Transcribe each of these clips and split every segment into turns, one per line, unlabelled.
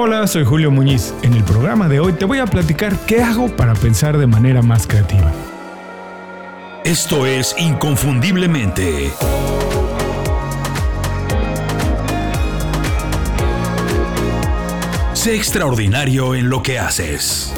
Hola, soy Julio Muñiz. En el programa de hoy te voy a platicar qué hago para pensar de manera más creativa.
Esto es Inconfundiblemente. Sé extraordinario en lo que haces.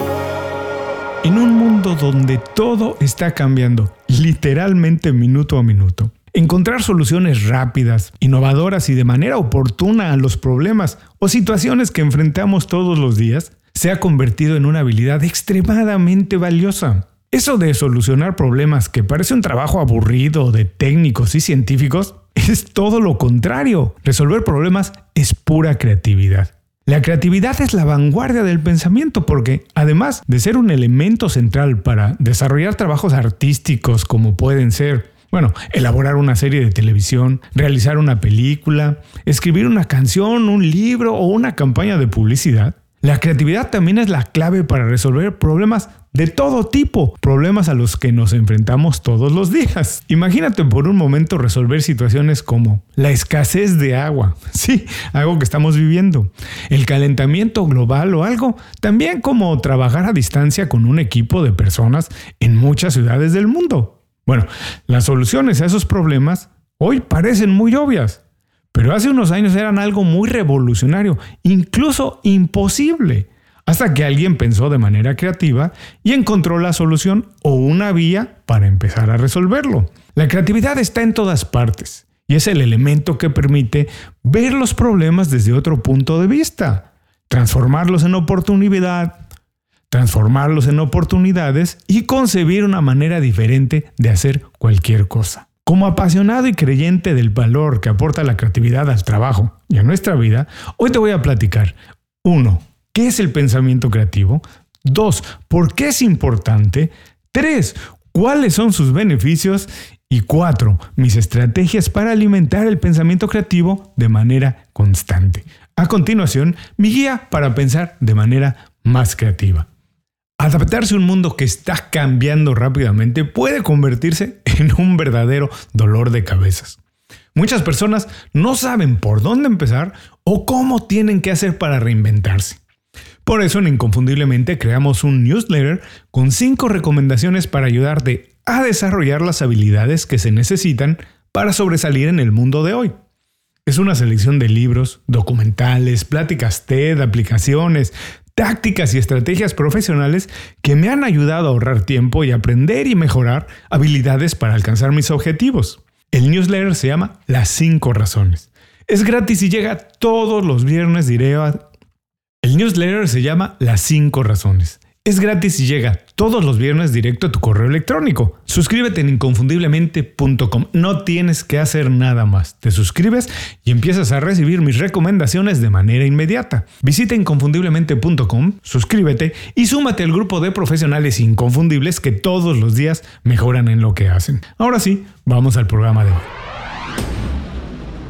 En un mundo donde todo está cambiando, literalmente minuto a minuto, encontrar soluciones rápidas, innovadoras y de manera oportuna a los problemas o situaciones que enfrentamos todos los días se ha convertido en una habilidad extremadamente valiosa. Eso de solucionar problemas que parece un trabajo aburrido de técnicos y científicos es todo lo contrario. Resolver problemas es pura creatividad. La creatividad es la vanguardia del pensamiento porque, además de ser un elemento central para desarrollar trabajos artísticos como pueden ser, bueno, elaborar una serie de televisión, realizar una película, escribir una canción, un libro o una campaña de publicidad, la creatividad también es la clave para resolver problemas de todo tipo, problemas a los que nos enfrentamos todos los días. Imagínate por un momento resolver situaciones como la escasez de agua, sí, algo que estamos viviendo, el calentamiento global o algo, también como trabajar a distancia con un equipo de personas en muchas ciudades del mundo. Bueno, las soluciones a esos problemas hoy parecen muy obvias, pero hace unos años eran algo muy revolucionario, incluso imposible, hasta que alguien pensó de manera creativa y encontró la solución o una vía para empezar a resolverlo. La creatividad está en todas partes y es el elemento que permite ver los problemas desde otro punto de vista, transformarlos en oportunidad, transformarlos en oportunidades y concebir una manera diferente de hacer cualquier cosa. Como apasionado y creyente del valor que aporta la creatividad al trabajo y a nuestra vida, hoy te voy a platicar 1. ¿Qué es el pensamiento creativo? 2. ¿Por qué es importante? 3. ¿Cuáles son sus beneficios? Y 4. Mis estrategias para alimentar el pensamiento creativo de manera constante. A continuación, mi guía para pensar de manera más creativa. Adaptarse a un mundo que está cambiando rápidamente puede convertirse en un verdadero dolor de cabezas. Muchas personas no saben por dónde empezar o cómo tienen que hacer para reinventarse. Por eso en Inconfundiblemente creamos un newsletter con 5 recomendaciones para ayudarte a desarrollar las habilidades que se necesitan para sobresalir en el mundo de hoy. Es una selección de libros, documentales, pláticas TED, aplicaciones, tácticas y estrategias profesionales que me han ayudado a ahorrar tiempo y aprender y mejorar habilidades para alcanzar mis objetivos. El newsletter se llama Las 5 razones. Es gratis y llega todos los viernes, diré. El newsletter se llama Las 5 razones. Es gratis y llega todos los viernes directo a tu correo electrónico. Suscríbete en inconfundiblemente.com. No tienes que hacer nada más. Te suscribes y empiezas a recibir mis recomendaciones de manera inmediata. Visita inconfundiblemente.com, suscríbete y súmate al grupo de profesionales inconfundibles que todos los días mejoran en lo que hacen. Ahora sí, vamos al programa de hoy.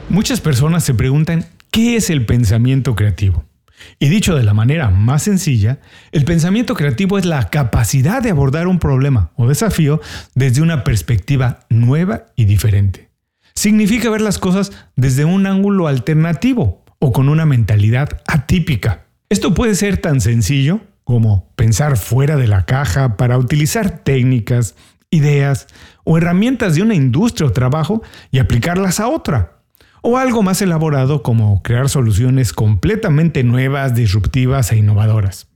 Muchas personas se preguntan, ¿qué es el pensamiento creativo? Y dicho de la manera más sencilla, el pensamiento creativo es la capacidad de abordar un problema o desafío desde una perspectiva nueva y diferente. Significa ver las cosas desde un ángulo alternativo o con una mentalidad atípica. Esto puede ser tan sencillo como pensar fuera de la caja para utilizar técnicas, ideas o herramientas de una industria o trabajo y aplicarlas a otra o algo más elaborado como crear soluciones completamente nuevas, disruptivas e innovadoras.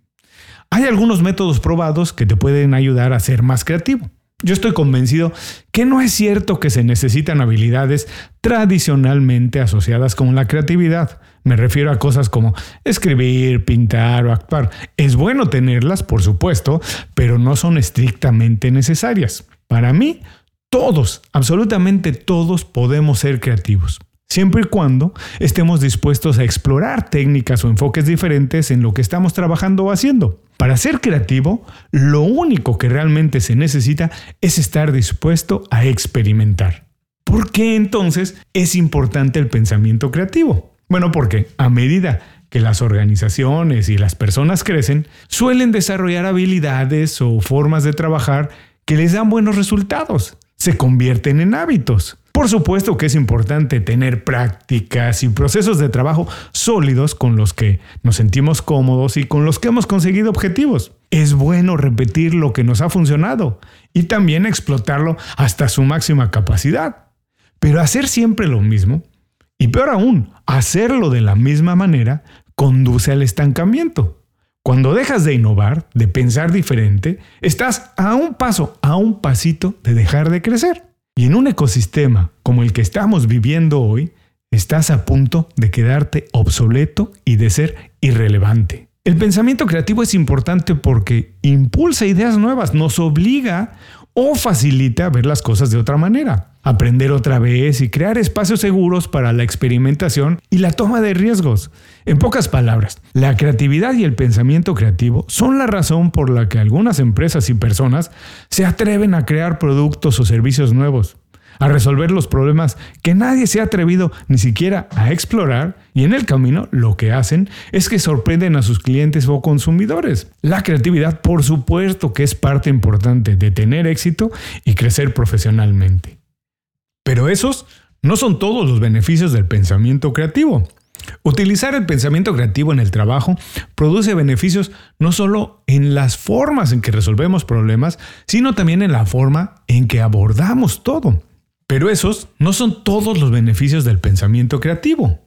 Hay algunos métodos probados que te pueden ayudar a ser más creativo. Yo estoy convencido que no es cierto que se necesitan habilidades tradicionalmente asociadas con la creatividad. Me refiero a cosas como escribir, pintar o actuar. Es bueno tenerlas, por supuesto, pero no son estrictamente necesarias. Para mí, todos, absolutamente todos podemos ser creativos siempre y cuando estemos dispuestos a explorar técnicas o enfoques diferentes en lo que estamos trabajando o haciendo. Para ser creativo, lo único que realmente se necesita es estar dispuesto a experimentar. ¿Por qué entonces es importante el pensamiento creativo? Bueno, porque a medida que las organizaciones y las personas crecen, suelen desarrollar habilidades o formas de trabajar que les dan buenos resultados, se convierten en hábitos Por supuesto que es importante tener prácticas y procesos de trabajo sólidos con los que nos sentimos cómodos y con los que hemos conseguido objetivos. Es bueno repetir lo que nos ha funcionado y también explotarlo hasta su máxima capacidad. Pero hacer siempre lo mismo, y peor aún, hacerlo de la misma manera, conduce al estancamiento. Cuando dejas de innovar, de pensar diferente, estás a un paso, a un pasito de dejar de crecer. Y en un ecosistema como el que estamos viviendo hoy, estás a punto de quedarte obsoleto y de ser irrelevante. El pensamiento creativo es importante porque impulsa ideas nuevas, nos obliga o facilita ver las cosas de otra manera, aprender otra vez y crear espacios seguros para la experimentación y la toma de riesgos. En pocas palabras, la creatividad y el pensamiento creativo son la razón por la que algunas empresas y personas se atreven a crear productos o servicios nuevos a resolver los problemas que nadie se ha atrevido ni siquiera a explorar y en el camino lo que hacen es que sorprenden a sus clientes o consumidores. La creatividad por supuesto que es parte importante de tener éxito y crecer profesionalmente. Pero esos no son todos los beneficios del pensamiento creativo. Utilizar el pensamiento creativo en el trabajo produce beneficios no solo en las formas en que resolvemos problemas, sino también en la forma en que abordamos todo. Pero esos no son todos los beneficios del pensamiento creativo.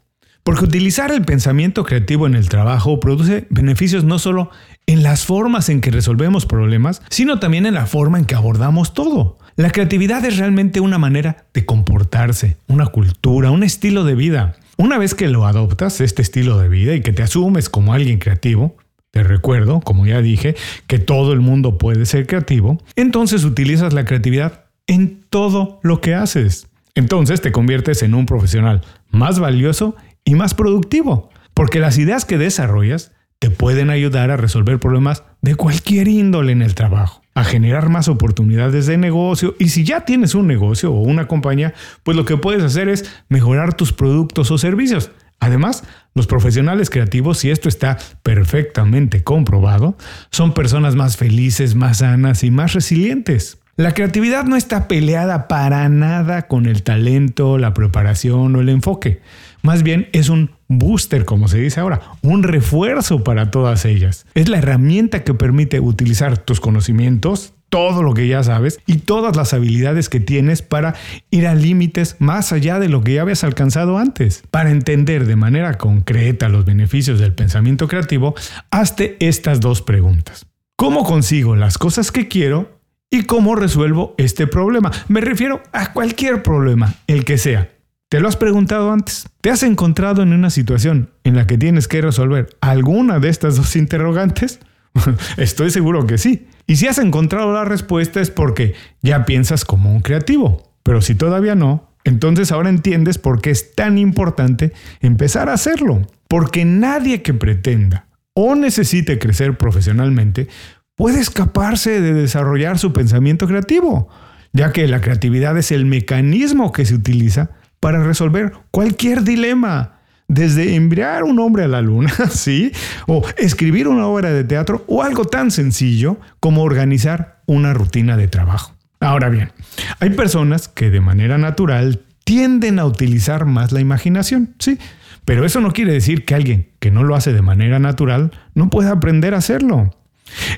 Porque utilizar el pensamiento creativo en el trabajo produce beneficios no solo en las formas en que resolvemos problemas, sino también en la forma en que abordamos todo. La creatividad es realmente una manera de comportarse, una cultura, un estilo de vida. Una vez que lo adoptas, este estilo de vida, y que te asumes como alguien creativo, te recuerdo, como ya dije, que todo el mundo puede ser creativo, entonces utilizas la creatividad en todo lo que haces. Entonces te conviertes en un profesional más valioso y más productivo, porque las ideas que desarrollas te pueden ayudar a resolver problemas de cualquier índole en el trabajo, a generar más oportunidades de negocio y si ya tienes un negocio o una compañía, pues lo que puedes hacer es mejorar tus productos o servicios. Además, los profesionales creativos, y esto está perfectamente comprobado, son personas más felices, más sanas y más resilientes. La creatividad no está peleada para nada con el talento, la preparación o el enfoque. Más bien es un booster, como se dice ahora, un refuerzo para todas ellas. Es la herramienta que permite utilizar tus conocimientos, todo lo que ya sabes y todas las habilidades que tienes para ir a límites más allá de lo que ya habías alcanzado antes. Para entender de manera concreta los beneficios del pensamiento creativo, hazte estas dos preguntas. ¿Cómo consigo las cosas que quiero ¿Y cómo resuelvo este problema? Me refiero a cualquier problema, el que sea. ¿Te lo has preguntado antes? ¿Te has encontrado en una situación en la que tienes que resolver alguna de estas dos interrogantes? Estoy seguro que sí. Y si has encontrado la respuesta es porque ya piensas como un creativo. Pero si todavía no, entonces ahora entiendes por qué es tan importante empezar a hacerlo. Porque nadie que pretenda o necesite crecer profesionalmente puede escaparse de desarrollar su pensamiento creativo, ya que la creatividad es el mecanismo que se utiliza para resolver cualquier dilema, desde enviar un hombre a la luna, ¿sí? O escribir una obra de teatro o algo tan sencillo como organizar una rutina de trabajo. Ahora bien, hay personas que de manera natural tienden a utilizar más la imaginación, ¿sí? Pero eso no quiere decir que alguien que no lo hace de manera natural no pueda aprender a hacerlo.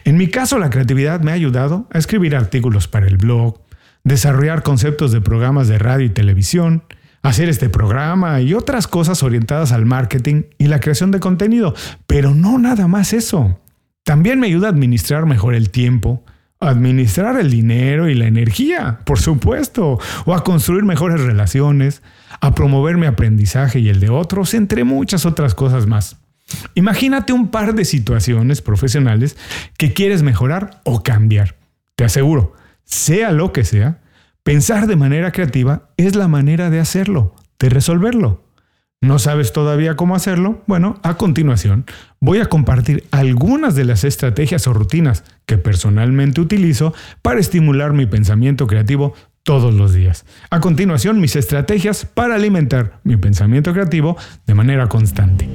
En mi caso, la creatividad me ha ayudado a escribir artículos para el blog, desarrollar conceptos de programas de radio y televisión, hacer este programa y otras cosas orientadas al marketing y la creación de contenido. Pero no nada más eso. También me ayuda a administrar mejor el tiempo, a administrar el dinero y la energía, por supuesto, o a construir mejores relaciones, a promover mi aprendizaje y el de otros, entre muchas otras cosas más. Imagínate un par de situaciones profesionales que quieres mejorar o cambiar. Te aseguro, sea lo que sea, pensar de manera creativa es la manera de hacerlo, de resolverlo. ¿No sabes todavía cómo hacerlo? Bueno, a continuación voy a compartir algunas de las estrategias o rutinas que personalmente utilizo para estimular mi pensamiento creativo todos los días. A continuación, mis estrategias para alimentar mi pensamiento creativo de manera constante.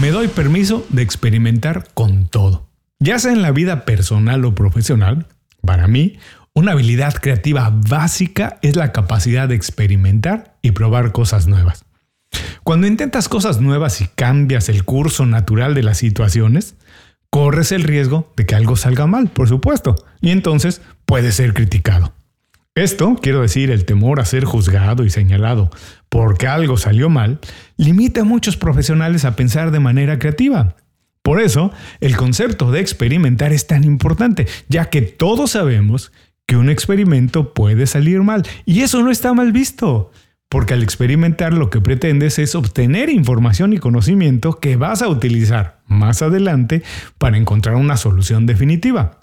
Me doy permiso de experimentar con todo. Ya sea en la vida personal o profesional, para mí, Una habilidad creativa básica es la capacidad de experimentar y probar cosas nuevas. Cuando intentas cosas nuevas y cambias el curso natural de las situaciones, corres el riesgo de que algo salga mal, por supuesto, y entonces puedes ser criticado. Esto, quiero decir, el temor a ser juzgado y señalado porque algo salió mal, limita a muchos profesionales a pensar de manera creativa. Por eso, el concepto de experimentar es tan importante, ya que todos sabemos que un experimento puede salir mal, y eso no está mal visto. Porque al experimentar lo que pretendes es obtener información y conocimiento que vas a utilizar más adelante para encontrar una solución definitiva.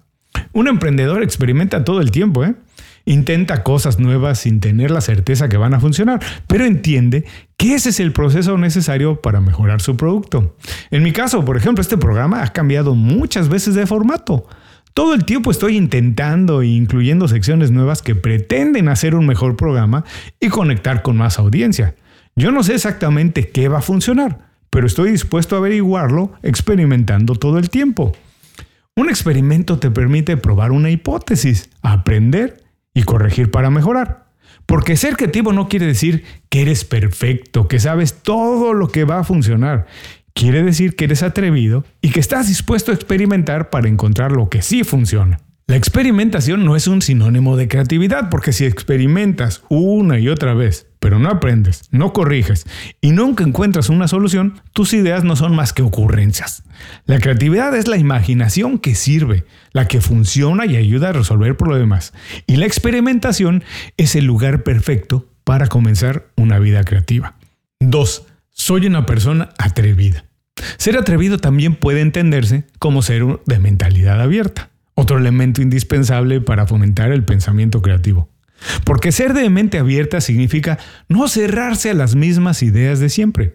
Un emprendedor experimenta todo el tiempo, ¿eh? Intenta cosas nuevas sin tener la certeza que van a funcionar, pero entiende que ese es el proceso necesario para mejorar su producto. En mi caso, por ejemplo, este programa ha cambiado muchas veces de formato. Todo el tiempo estoy intentando e incluyendo secciones nuevas que pretenden hacer un mejor programa y conectar con más audiencia. Yo no sé exactamente qué va a funcionar, pero estoy dispuesto a averiguarlo experimentando todo el tiempo. Un experimento te permite probar una hipótesis, aprender y corregir para mejorar. Porque ser creativo no quiere decir que eres perfecto, que sabes todo lo que va a funcionar quiere decir que eres atrevido y que estás dispuesto a experimentar para encontrar lo que sí funciona. La experimentación no es un sinónimo de creatividad, porque si experimentas una y otra vez, pero no aprendes, no corriges y nunca encuentras una solución, tus ideas no son más que ocurrencias. La creatividad es la imaginación que sirve, la que funciona y ayuda a resolver problemas. Y la experimentación es el lugar perfecto para comenzar una vida creativa. 2. Soy una persona atrevida. Ser atrevido también puede entenderse como ser de mentalidad abierta, otro elemento indispensable para fomentar el pensamiento creativo. Porque ser de mente abierta significa no cerrarse a las mismas ideas de siempre.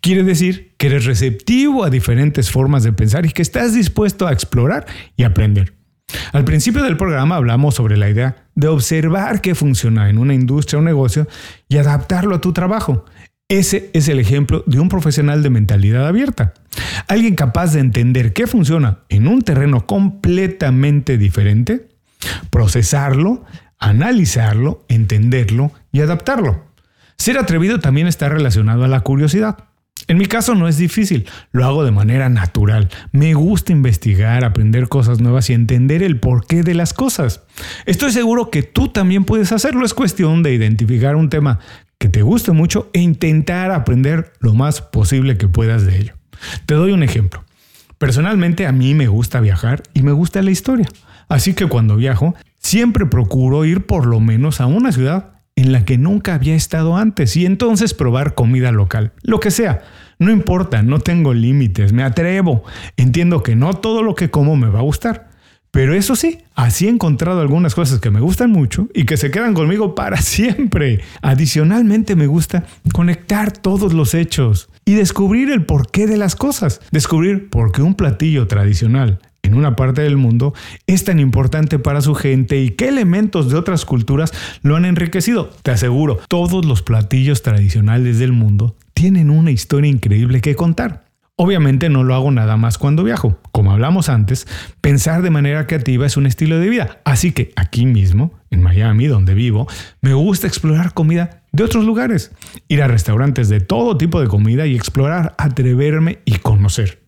Quiere decir que eres receptivo a diferentes formas de pensar y que estás dispuesto a explorar y aprender. Al principio del programa hablamos sobre la idea de observar qué funciona en una industria o negocio y adaptarlo a tu trabajo. Ese es el ejemplo de un profesional de mentalidad abierta. Alguien capaz de entender qué funciona en un terreno completamente diferente, procesarlo, analizarlo, entenderlo y adaptarlo. Ser atrevido también está relacionado a la curiosidad. En mi caso no es difícil, lo hago de manera natural. Me gusta investigar, aprender cosas nuevas y entender el porqué de las cosas. Estoy seguro que tú también puedes hacerlo. Es cuestión de identificar un tema que te guste mucho e intentar aprender lo más posible que puedas de ello. Te doy un ejemplo. Personalmente a mí me gusta viajar y me gusta la historia. Así que cuando viajo, siempre procuro ir por lo menos a una ciudad en la que nunca había estado antes y entonces probar comida local. Lo que sea, no importa, no tengo límites, me atrevo. Entiendo que no todo lo que como me va a gustar, pero eso sí, así he encontrado algunas cosas que me gustan mucho y que se quedan conmigo para siempre. Adicionalmente me gusta conectar todos los hechos y descubrir el porqué de las cosas. Descubrir por qué un platillo tradicional en una parte del mundo es tan importante para su gente y qué elementos de otras culturas lo han enriquecido. Te aseguro, todos los platillos tradicionales del mundo tienen una historia increíble que contar. Obviamente no lo hago nada más cuando viajo. Como hablamos antes, pensar de manera creativa es un estilo de vida. Así que aquí mismo, en Miami, donde vivo, me gusta explorar comida de otros lugares. Ir a restaurantes de todo tipo de comida y explorar, atreverme y conocer.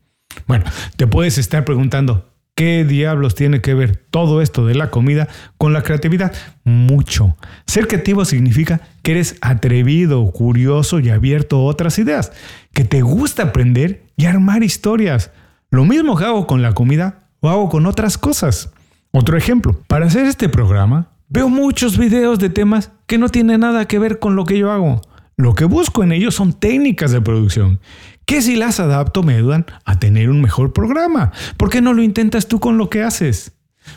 Bueno, te puedes estar preguntando, ¿Qué diablos tiene que ver todo esto de la comida con la creatividad? Mucho. Ser creativo significa que eres atrevido, curioso y abierto a otras ideas, que te gusta aprender y armar historias. Lo mismo que hago con la comida o hago con otras cosas. Otro ejemplo, para hacer este programa veo muchos videos de temas que no tienen nada que ver con lo que yo hago. Lo que busco en ellos son técnicas de producción que si las adapto me ayudan a tener un mejor programa. ¿Por qué no lo intentas tú con lo que haces?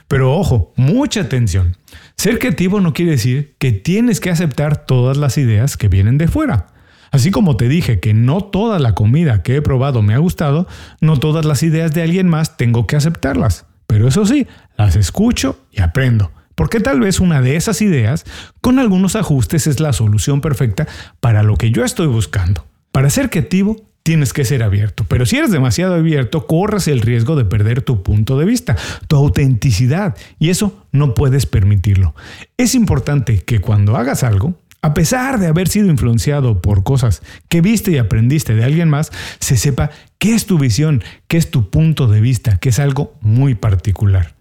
Pero ojo, mucha atención. Ser creativo no quiere decir que tienes que aceptar todas las ideas que vienen de fuera. Así como te dije que no toda la comida que he probado me ha gustado, no todas las ideas de alguien más tengo que aceptarlas. Pero eso sí, las escucho y aprendo. Porque tal vez una de esas ideas, con algunos ajustes, es la solución perfecta para lo que yo estoy buscando. Para ser creativo, tienes que ser abierto. Pero si eres demasiado abierto, corres el riesgo de perder tu punto de vista, tu autenticidad, y eso no puedes permitirlo. Es importante que cuando hagas algo, a pesar de haber sido influenciado por cosas que viste y aprendiste de alguien más, se sepa qué es tu visión, qué es tu punto de vista, que es algo muy particular.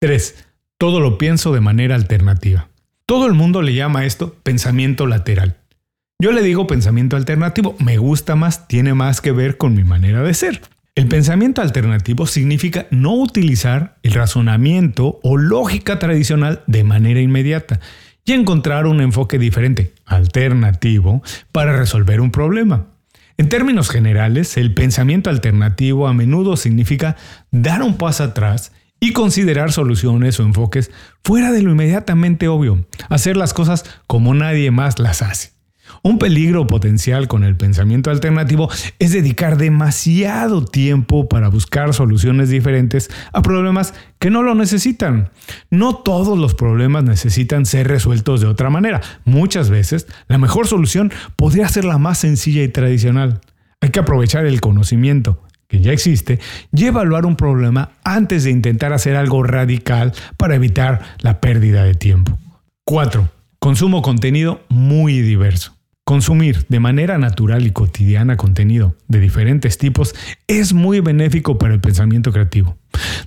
3. Todo lo pienso de manera alternativa. Todo el mundo le llama esto pensamiento lateral. Yo le digo pensamiento alternativo, me gusta más, tiene más que ver con mi manera de ser. El pensamiento alternativo significa no utilizar el razonamiento o lógica tradicional de manera inmediata y encontrar un enfoque diferente, alternativo, para resolver un problema. En términos generales, el pensamiento alternativo a menudo significa dar un paso atrás y considerar soluciones o enfoques fuera de lo inmediatamente obvio, hacer las cosas como nadie más las hace. Un peligro potencial con el pensamiento alternativo es dedicar demasiado tiempo para buscar soluciones diferentes a problemas que no lo necesitan. No todos los problemas necesitan ser resueltos de otra manera. Muchas veces la mejor solución podría ser la más sencilla y tradicional. Hay que aprovechar el conocimiento que ya existe y evaluar un problema antes de intentar hacer algo radical para evitar la pérdida de tiempo. 4. Consumo contenido muy diverso. Consumir de manera natural y cotidiana contenido de diferentes tipos es muy benéfico para el pensamiento creativo.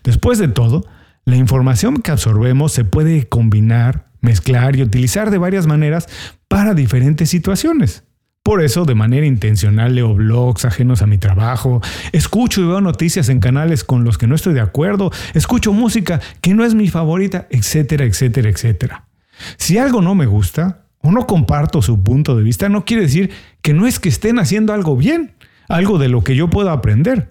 Después de todo, la información que absorbemos se puede combinar, mezclar y utilizar de varias maneras para diferentes situaciones. Por eso, de manera intencional, leo blogs ajenos a mi trabajo, escucho y veo noticias en canales con los que no estoy de acuerdo, escucho música que no es mi favorita, etcétera, etcétera, etcétera. Si algo no me gusta, o no comparto su punto de vista, no quiere decir que no es que estén haciendo algo bien, algo de lo que yo puedo aprender.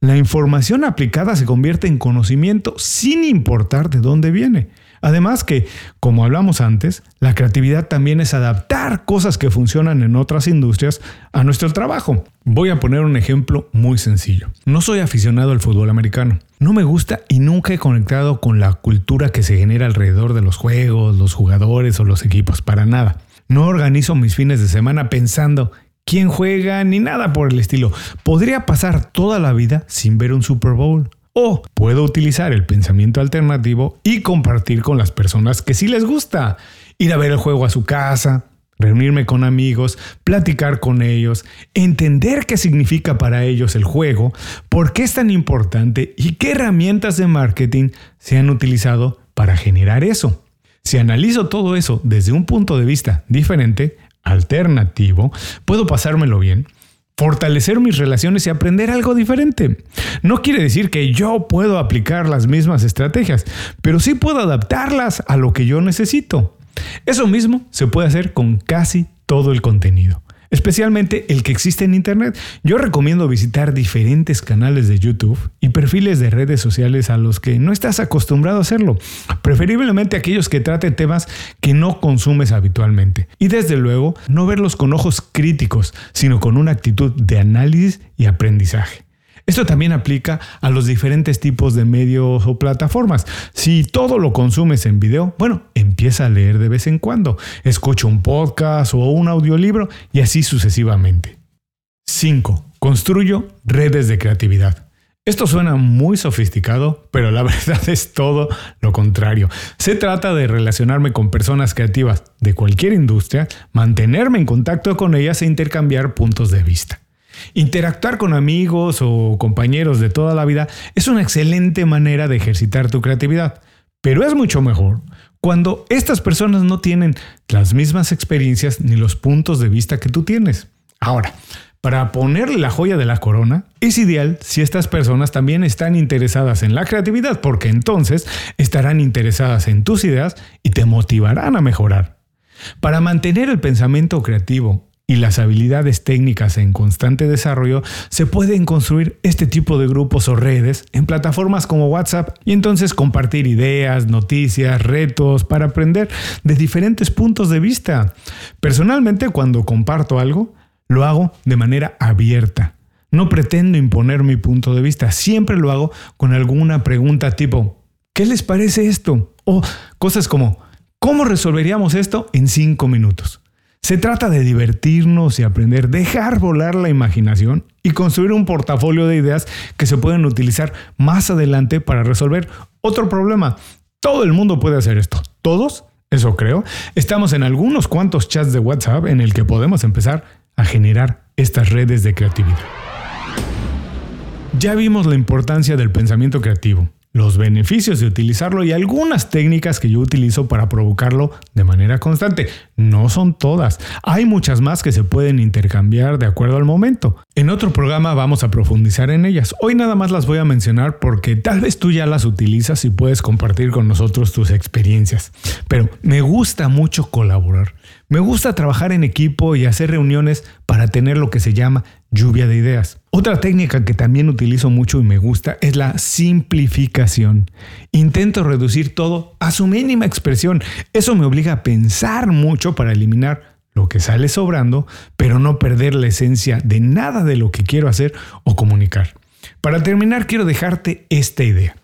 La información aplicada se convierte en conocimiento sin importar de dónde viene. Además que, como hablamos antes, la creatividad también es adaptar cosas que funcionan en otras industrias a nuestro trabajo. Voy a poner un ejemplo muy sencillo. No soy aficionado al fútbol americano. No me gusta y nunca he conectado con la cultura que se genera alrededor de los juegos, los jugadores o los equipos, para nada. No organizo mis fines de semana pensando quién juega ni nada por el estilo. Podría pasar toda la vida sin ver un Super Bowl o puedo utilizar el pensamiento alternativo y compartir con las personas que sí les gusta. Ir a ver el juego a su casa, reunirme con amigos, platicar con ellos, entender qué significa para ellos el juego, por qué es tan importante y qué herramientas de marketing se han utilizado para generar eso. Si analizo todo eso desde un punto de vista diferente, alternativo, puedo pasármelo bien fortalecer mis relaciones y aprender algo diferente. No quiere decir que yo puedo aplicar las mismas estrategias, pero sí puedo adaptarlas a lo que yo necesito. Eso mismo se puede hacer con casi todo el contenido especialmente el que existe en Internet. Yo recomiendo visitar diferentes canales de YouTube y perfiles de redes sociales a los que no estás acostumbrado a hacerlo, preferiblemente aquellos que traten temas que no consumes habitualmente. Y desde luego, no verlos con ojos críticos, sino con una actitud de análisis y aprendizaje. Esto también aplica a los diferentes tipos de medios o plataformas. Si todo lo consumes en video, bueno, empieza a leer de vez en cuando. Escucha un podcast o un audiolibro y así sucesivamente. 5. Construyo redes de creatividad. Esto suena muy sofisticado, pero la verdad es todo lo contrario. Se trata de relacionarme con personas creativas de cualquier industria, mantenerme en contacto con ellas e intercambiar puntos de vista. Interactuar con amigos o compañeros de toda la vida es una excelente manera de ejercitar tu creatividad, pero es mucho mejor cuando estas personas no tienen las mismas experiencias ni los puntos de vista que tú tienes. Ahora, para ponerle la joya de la corona, es ideal si estas personas también están interesadas en la creatividad, porque entonces estarán interesadas en tus ideas y te motivarán a mejorar. Para mantener el pensamiento creativo y las habilidades técnicas en constante desarrollo, se pueden construir este tipo de grupos o redes en plataformas como WhatsApp y entonces compartir ideas, noticias, retos para aprender de diferentes puntos de vista. Personalmente cuando comparto algo, lo hago de manera abierta. No pretendo imponer mi punto de vista, siempre lo hago con alguna pregunta tipo, ¿qué les parece esto? O cosas como, ¿cómo resolveríamos esto en cinco minutos? Se trata de divertirnos y aprender, dejar volar la imaginación y construir un portafolio de ideas que se pueden utilizar más adelante para resolver otro problema. Todo el mundo puede hacer esto. ¿Todos? Eso creo. Estamos en algunos cuantos chats de WhatsApp en el que podemos empezar a generar estas redes de creatividad. Ya vimos la importancia del pensamiento creativo los beneficios de utilizarlo y algunas técnicas que yo utilizo para provocarlo de manera constante. No son todas, hay muchas más que se pueden intercambiar de acuerdo al momento. En otro programa vamos a profundizar en ellas. Hoy nada más las voy a mencionar porque tal vez tú ya las utilizas y puedes compartir con nosotros tus experiencias. Pero me gusta mucho colaborar. Me gusta trabajar en equipo y hacer reuniones para tener lo que se llama lluvia de ideas. Otra técnica que también utilizo mucho y me gusta es la simplificación. Intento reducir todo a su mínima expresión. Eso me obliga a pensar mucho para eliminar lo que sale sobrando, pero no perder la esencia de nada de lo que quiero hacer o comunicar. Para terminar, quiero dejarte esta idea.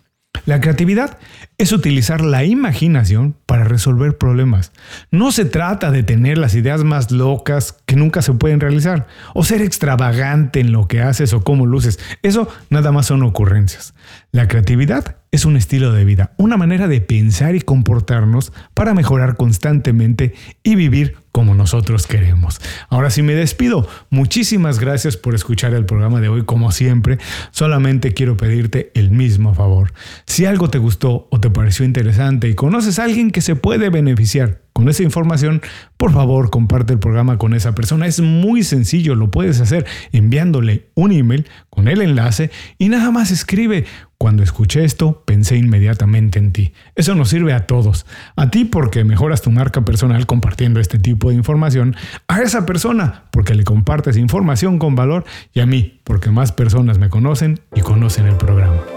La creatividad es utilizar la imaginación para resolver problemas. No se trata de tener las ideas más locas que nunca se pueden realizar o ser extravagante en lo que haces o cómo luces. Eso nada más son ocurrencias. La creatividad es un estilo de vida, una manera de pensar y comportarnos para mejorar constantemente y vivir como nosotros queremos. Ahora sí me despido. Muchísimas gracias por escuchar el programa de hoy como siempre. Solamente quiero pedirte el mismo favor. Si algo te gustó o te pareció interesante y conoces a alguien que se puede beneficiar con esa información, por favor comparte el programa con esa persona. Es muy sencillo, lo puedes hacer enviándole un email con el enlace y nada más escribe. Cuando escuché esto, pensé inmediatamente en ti. Eso nos sirve a todos. A ti porque mejoras tu marca personal compartiendo este tipo de información. A esa persona porque le compartes información con valor. Y a mí porque más personas me conocen y conocen el programa.